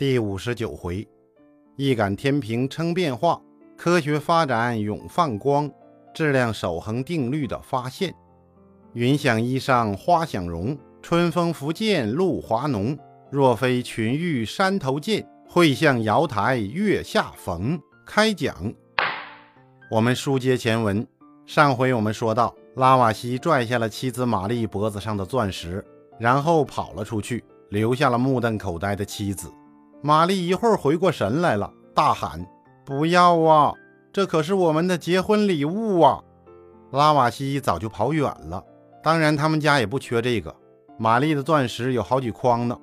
第五十九回，一杆天平称变化，科学发展永放光，质量守恒定律的发现。云想衣裳花想容，春风拂槛露华浓。若非群玉山头见，会向瑶台月下逢。开讲。我们书接前文，上回我们说到，拉瓦锡拽下了妻子玛丽脖子上的钻石，然后跑了出去，留下了目瞪口呆的妻子。玛丽一会儿回过神来了，大喊：“不要啊！这可是我们的结婚礼物啊！”拉瓦锡早就跑远了。当然，他们家也不缺这个。玛丽的钻石有好几筐呢。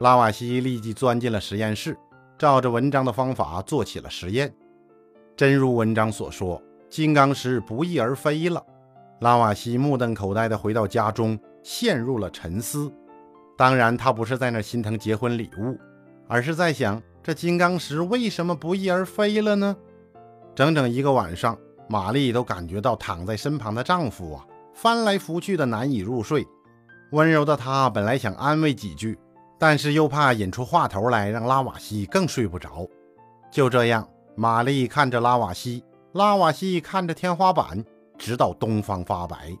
拉瓦锡立即钻进了实验室，照着文章的方法做起了实验。真如文章所说，金刚石不翼而飞了。拉瓦锡目瞪口呆地回到家中，陷入了沉思。当然，他不是在那心疼结婚礼物。而是在想，这金刚石为什么不翼而飞了呢？整整一个晚上，玛丽都感觉到躺在身旁的丈夫啊，翻来覆去的难以入睡。温柔的她本来想安慰几句，但是又怕引出话头来，让拉瓦西更睡不着。就这样，玛丽看着拉瓦西，拉瓦西看着天花板，直到东方发白，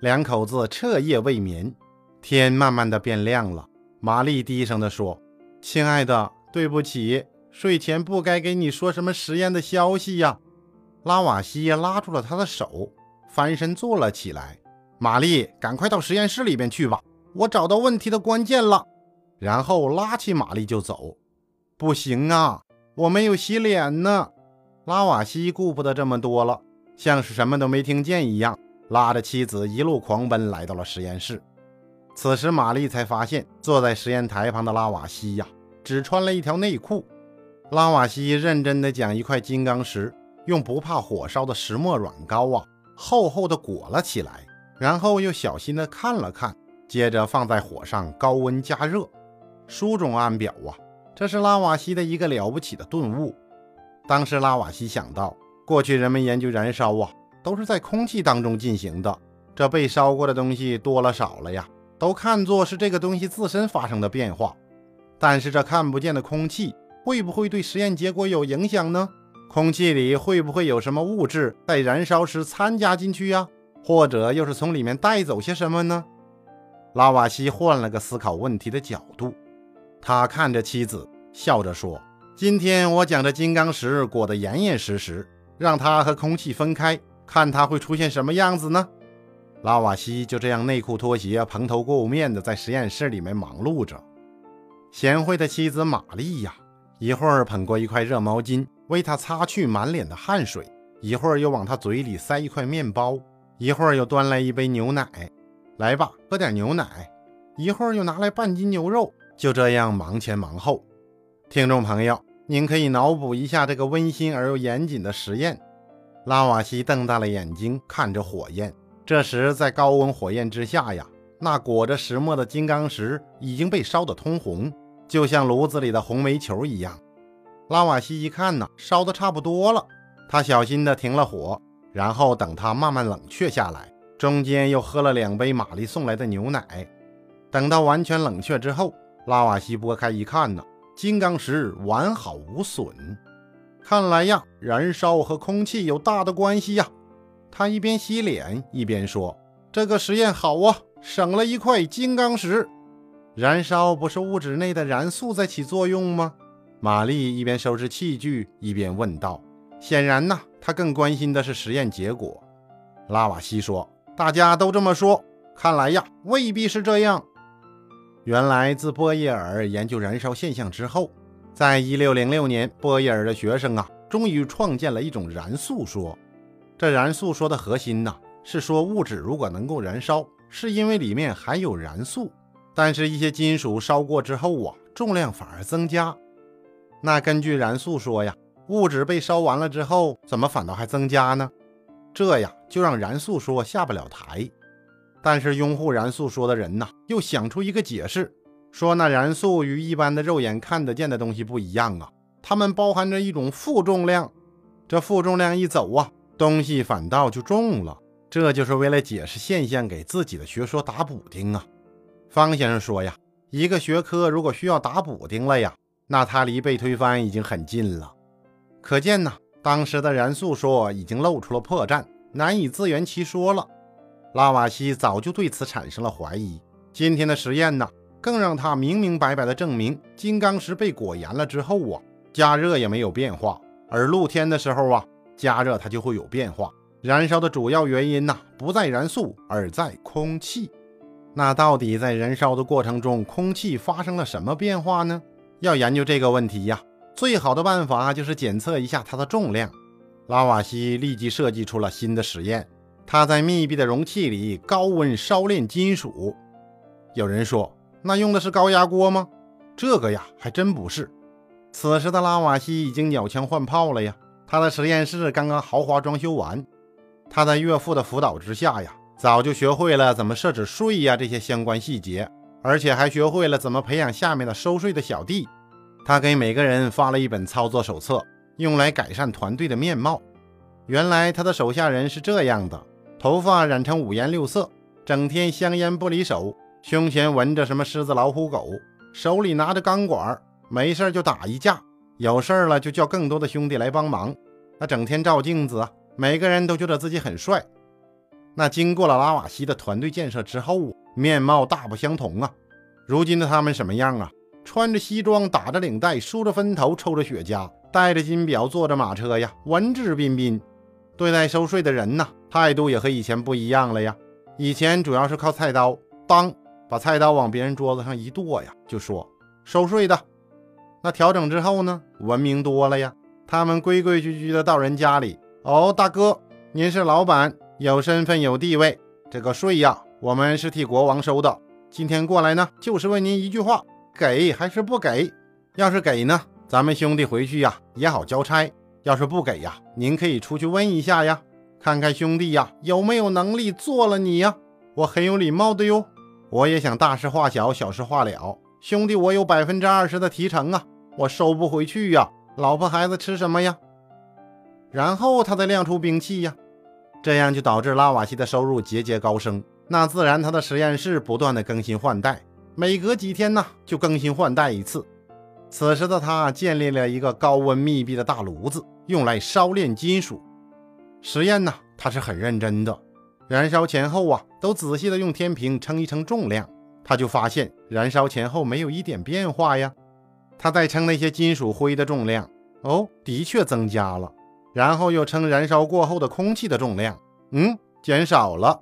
两口子彻夜未眠。天慢慢的变亮了，玛丽低声的说。亲爱的，对不起，睡前不该给你说什么实验的消息呀。拉瓦西拉住了他的手，翻身坐了起来。玛丽，赶快到实验室里边去吧，我找到问题的关键了。然后拉起玛丽就走。不行啊，我没有洗脸呢。拉瓦西顾不得这么多了，像是什么都没听见一样，拉着妻子一路狂奔来到了实验室。此时，玛丽才发现坐在实验台旁的拉瓦西呀，只穿了一条内裤。拉瓦西认真地将一块金刚石用不怕火烧的石墨软膏啊，厚厚的裹了起来，然后又小心地看了看，接着放在火上高温加热。书中暗表啊，这是拉瓦西的一个了不起的顿悟。当时，拉瓦西想到，过去人们研究燃烧啊，都是在空气当中进行的，这被烧过的东西多了少了呀？都看作是这个东西自身发生的变化，但是这看不见的空气会不会对实验结果有影响呢？空气里会不会有什么物质在燃烧时参加进去呀？或者又是从里面带走些什么呢？拉瓦锡换了个思考问题的角度，他看着妻子，笑着说：“今天我将这金刚石裹得严严实实，让它和空气分开，看它会出现什么样子呢？”拉瓦锡就这样内裤拖鞋、蓬头垢面的在实验室里面忙碌着。贤惠的妻子玛丽呀，一会儿捧过一块热毛巾为他擦去满脸的汗水，一会儿又往他嘴里塞一块面包，一会儿又端来一杯牛奶，来吧，喝点牛奶。一会儿又拿来半斤牛肉，就这样忙前忙后。听众朋友，您可以脑补一下这个温馨而又严谨的实验。拉瓦锡瞪大了眼睛看着火焰。这时，在高温火焰之下呀，那裹着石墨的金刚石已经被烧得通红，就像炉子里的红煤球一样。拉瓦锡一看呢，烧得差不多了，他小心地停了火，然后等它慢慢冷却下来。中间又喝了两杯玛丽送来的牛奶。等到完全冷却之后，拉瓦锡拨开一看呢，金刚石完好无损。看来呀，燃烧和空气有大的关系呀。他一边洗脸一边说：“这个实验好啊，省了一块金刚石。燃烧不是物质内的燃素在起作用吗？”玛丽一边收拾器具一边问道。显然呢，她更关心的是实验结果。拉瓦锡说：“大家都这么说，看来呀，未必是这样。原来自波叶尔研究燃烧现象之后，在一六零六年，波叶尔的学生啊，终于创建了一种燃素说。”这燃素说的核心呢，是说物质如果能够燃烧，是因为里面含有燃素。但是，一些金属烧过之后啊，重量反而增加。那根据燃素说呀，物质被烧完了之后，怎么反倒还增加呢？这呀，就让燃素说下不了台。但是，拥护燃素说的人呢，又想出一个解释，说那燃素与一般的肉眼看得见的东西不一样啊，它们包含着一种负重量。这负重量一走啊。东西反倒就重了，这就是为了解释现象，给自己的学说打补丁啊。方先生说呀，一个学科如果需要打补丁了呀，那他离被推翻已经很近了。可见呢，当时的燃素说已经露出了破绽，难以自圆其说了。拉瓦锡早就对此产生了怀疑。今天的实验呢，更让他明明白白地证明，金刚石被裹严了之后啊，加热也没有变化，而露天的时候啊，加热它就会有变化。燃烧的主要原因呢，不在燃素，而在空气。那到底在燃烧的过程中，空气发生了什么变化呢？要研究这个问题呀，最好的办法就是检测一下它的重量。拉瓦锡立即设计出了新的实验，他在密闭的容器里高温烧炼金属。有人说，那用的是高压锅吗？这个呀，还真不是。此时的拉瓦锡已经鸟枪换炮了呀，他的实验室刚刚豪华装修完。他在岳父的辅导之下呀，早就学会了怎么设置税呀这些相关细节，而且还学会了怎么培养下面的收税的小弟。他给每个人发了一本操作手册，用来改善团队的面貌。原来他的手下人是这样的：头发染成五颜六色，整天香烟不离手，胸前纹着什么狮子、老虎、狗，手里拿着钢管，没事就打一架，有事了就叫更多的兄弟来帮忙。他整天照镜子。每个人都觉得自己很帅。那经过了拉瓦锡的团队建设之后，面貌大不相同啊。如今的他们什么样啊？穿着西装，打着领带，梳着分头，抽着雪茄，戴着金表，坐着马车呀，文质彬彬。对待收税的人呢，态度也和以前不一样了呀。以前主要是靠菜刀，当把菜刀往别人桌子上一剁呀，就说收税的。那调整之后呢，文明多了呀。他们规规矩矩的到人家里。哦，大哥，您是老板，有身份有地位，这个税呀，我们是替国王收的。今天过来呢，就是问您一句话：给还是不给？要是给呢，咱们兄弟回去呀也好交差；要是不给呀，您可以出去问一下呀，看看兄弟呀有没有能力做了你呀。我很有礼貌的哟，我也想大事化小，小事化了。兄弟，我有百分之二十的提成啊，我收不回去呀。老婆孩子吃什么呀？然后他再亮出兵器呀，这样就导致拉瓦锡的收入节节高升。那自然他的实验室不断的更新换代，每隔几天呢就更新换代一次。此时的他建立了一个高温密闭的大炉子，用来烧炼金属。实验呢，他是很认真的，燃烧前后啊都仔细的用天平称一称重量，他就发现燃烧前后没有一点变化呀。他再称那些金属灰的重量，哦，的确增加了。然后又称燃烧过后的空气的重量，嗯，减少了，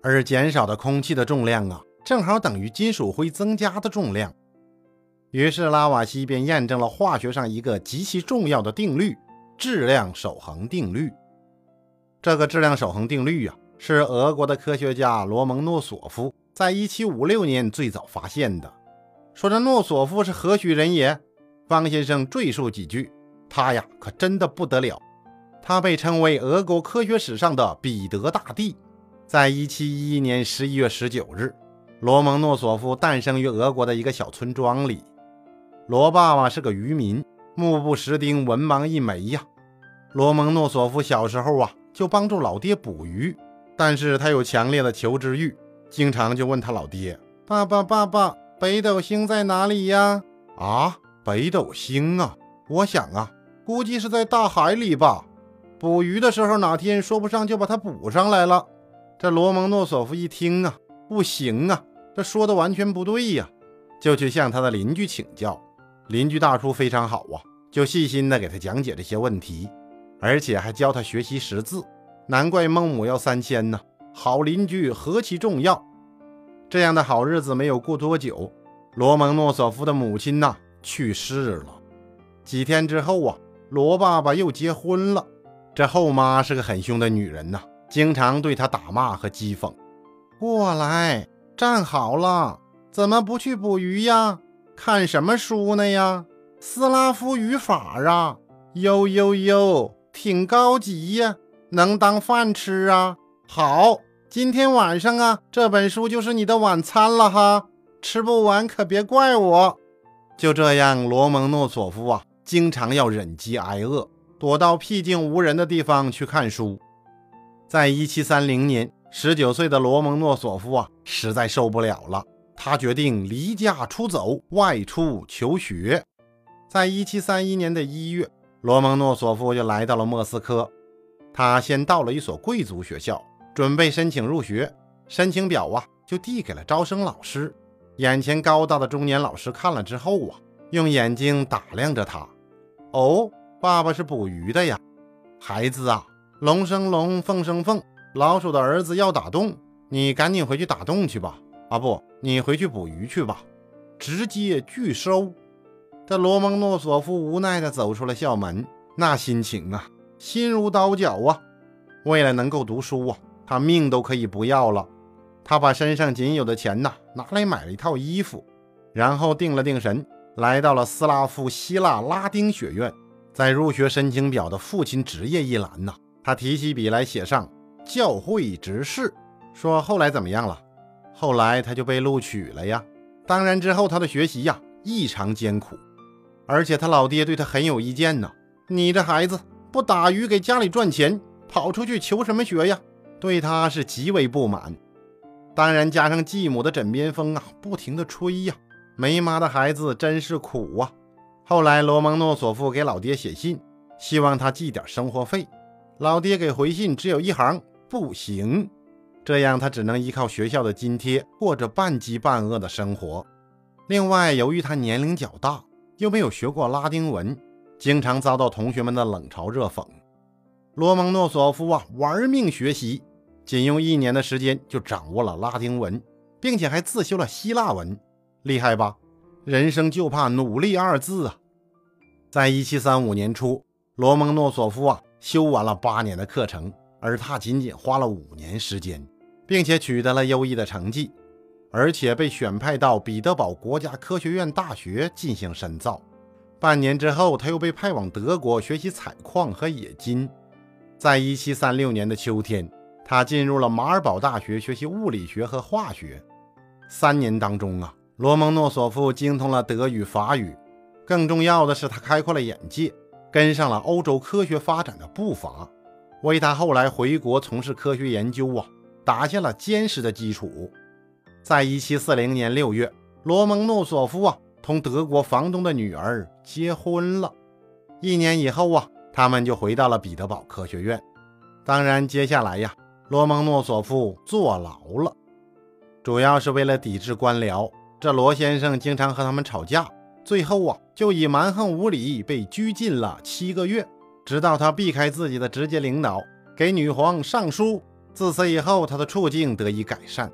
而减少的空气的重量啊，正好等于金属灰增加的重量。于是拉瓦锡便验证了化学上一个极其重要的定律——质量守恒定律。这个质量守恒定律啊，是俄国的科学家罗蒙诺索夫在1756年最早发现的。说这诺索夫是何许人也？方先生赘述几句，他呀，可真的不得了。他被称为俄国科学史上的彼得大帝。在一七一一年十一月十九日，罗蒙诺索夫诞生于俄国的一个小村庄里。罗爸爸是个渔民，目不识丁，文盲一枚呀。罗蒙诺索夫小时候啊，就帮助老爹捕鱼，但是他有强烈的求知欲，经常就问他老爹：“爸爸，爸爸，北斗星在哪里呀？”啊，北斗星啊，我想啊，估计是在大海里吧。捕鱼的时候，哪天说不上就把它捕上来了。这罗蒙诺索夫一听啊，不行啊，这说的完全不对呀，就去向他的邻居请教。邻居大叔非常好啊，就细心的给他讲解这些问题，而且还教他学习识字。难怪孟母要三迁呢，好邻居何其重要！这样的好日子没有过多久，罗蒙诺索夫的母亲呐去世了。几天之后啊，罗爸爸又结婚了。这后妈是个很凶的女人呐，经常对他打骂和讥讽。过来，站好了，怎么不去捕鱼呀？看什么书呢呀？斯拉夫语法啊，哟哟哟，挺高级呀，能当饭吃啊。好，今天晚上啊，这本书就是你的晚餐了哈，吃不完可别怪我。就这样，罗蒙诺索夫啊，经常要忍饥挨饿。躲到僻静无人的地方去看书。在一七三零年，十九岁的罗蒙诺索夫啊，实在受不了了，他决定离家出走，外出求学。在一七三一年的一月，罗蒙诺索夫就来到了莫斯科。他先到了一所贵族学校，准备申请入学。申请表啊，就递给了招生老师。眼前高大的中年老师看了之后啊，用眼睛打量着他。哦，爸爸是捕鱼的呀，孩子啊，龙生龙，凤生凤，老鼠的儿子要打洞，你赶紧回去打洞去吧。啊，不，你回去捕鱼去吧。直接拒收。这罗蒙诺索夫无奈地走出了校门，那心情啊，心如刀绞啊！为了能够读书啊，他命都可以不要了。他把身上仅有的钱呐，拿来买了一套衣服，然后定了定神，来到了斯拉夫希腊拉丁学院。在入学申请表的父亲职业一栏呐，他提起笔来写上教会执事，说后来怎么样了？后来他就被录取了呀。当然，之后他的学习呀异常艰苦，而且他老爹对他很有意见呢。你这孩子不打鱼给家里赚钱，跑出去求什么学呀？对他是极为不满。当然，加上继母的枕边风啊，不停的吹呀，没妈的孩子真是苦啊。后来，罗蒙诺索夫给老爹写信，希望他寄点生活费。老爹给回信只有一行：不行。这样，他只能依靠学校的津贴过着半饥半饿的生活。另外，由于他年龄较大，又没有学过拉丁文，经常遭到同学们的冷嘲热讽。罗蒙诺索夫啊，玩命学习，仅用一年的时间就掌握了拉丁文，并且还自修了希腊文，厉害吧？人生就怕努力二字啊！在一七三五年初，罗蒙诺索夫啊，修完了八年的课程，而他仅仅花了五年时间。并且取得了优异的成绩，而且被选派到彼得堡国家科学院大学进行深造。半年之后，他又被派往德国学习采矿和冶金。在一七三六年的秋天，他进入了马尔堡大学学习物理学和化学。三年当中啊，罗蒙诺索夫精通了德语、法语，更重要的是，他开阔了眼界，跟上了欧洲科学发展的步伐，为他后来回国从事科学研究啊。打下了坚实的基础。在一七四零年六月，罗蒙诺索夫啊同德国房东的女儿结婚了。一年以后啊，他们就回到了彼得堡科学院。当然，接下来呀，罗蒙诺索夫坐牢了，主要是为了抵制官僚。这罗先生经常和他们吵架，最后啊，就以蛮横无理被拘禁了七个月，直到他避开自己的直接领导，给女皇上书。自此以后，他的处境得以改善。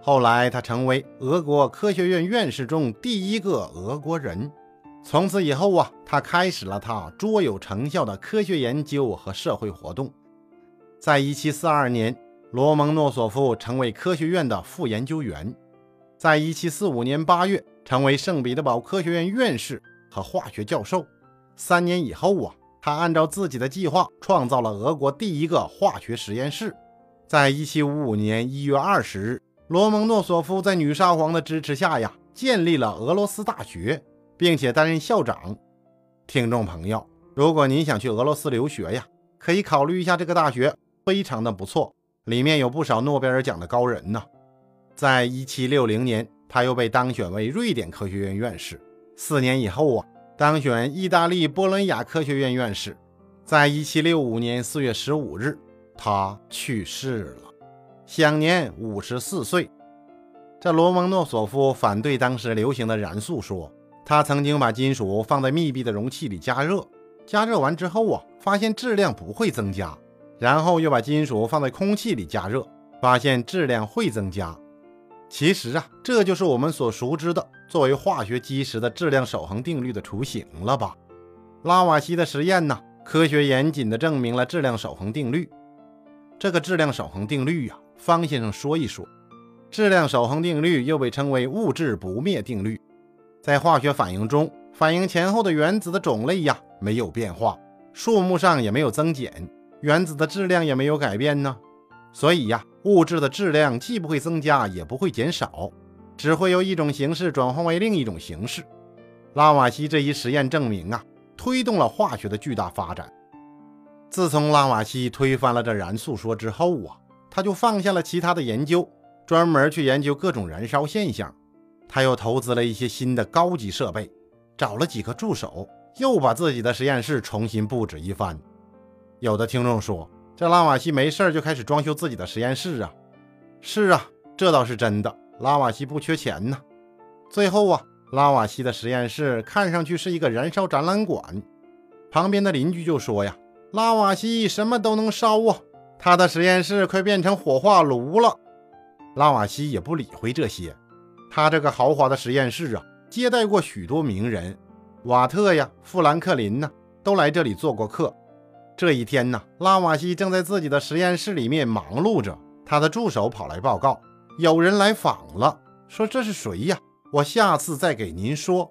后来，他成为俄国科学院院士中第一个俄国人。从此以后啊，他开始了他卓有成效的科学研究和社会活动。在1742年，罗蒙诺索夫成为科学院的副研究员。在1745年8月，成为圣彼得堡科学院院士和化学教授。三年以后啊，他按照自己的计划，创造了俄国第一个化学实验室。在一七五五年一月二十日，罗蒙诺索夫在女沙皇的支持下呀，建立了俄罗斯大学，并且担任校长。听众朋友，如果您想去俄罗斯留学呀，可以考虑一下这个大学，非常的不错，里面有不少诺贝尔奖的高人呢。在一七六零年，他又被当选为瑞典科学院院士。四年以后啊，当选意大利波伦亚科学院院士。在一七六五年四月十五日。他去世了，享年五十四岁。这罗蒙诺索夫反对当时流行的燃素说，他曾经把金属放在密闭的容器里加热，加热完之后啊，发现质量不会增加，然后又把金属放在空气里加热，发现质量会增加。其实啊，这就是我们所熟知的作为化学基石的质量守恒定律的雏形了吧？拉瓦锡的实验呢，科学严谨地证明了质量守恒定律。这个质量守恒定律呀，方先生说一说。质量守恒定律又被称为物质不灭定律。在化学反应中，反应前后的原子的种类呀没有变化，数目上也没有增减，原子的质量也没有改变呢。所以呀，物质的质量既不会增加，也不会减少，只会由一种形式转换为另一种形式。拉瓦锡这一实验证明啊，推动了化学的巨大发展。自从拉瓦锡推翻了这燃素说之后啊，他就放下了其他的研究，专门去研究各种燃烧现象。他又投资了一些新的高级设备，找了几个助手，又把自己的实验室重新布置一番。有的听众说，这拉瓦锡没事就开始装修自己的实验室啊。是啊，这倒是真的，拉瓦锡不缺钱呢。最后啊，拉瓦锡的实验室看上去是一个燃烧展览馆。旁边的邻居就说呀：“拉瓦锡什么都能烧啊，他的实验室快变成火化炉了。”拉瓦锡也不理会这些，他这个豪华的实验室啊，接待过许多名人，瓦特呀、富兰克林呢，都来这里做过客。这一天呢，拉瓦锡正在自己的实验室里面忙碌着，他的助手跑来报告，有人来访了，说这是谁呀？我下次再给您说。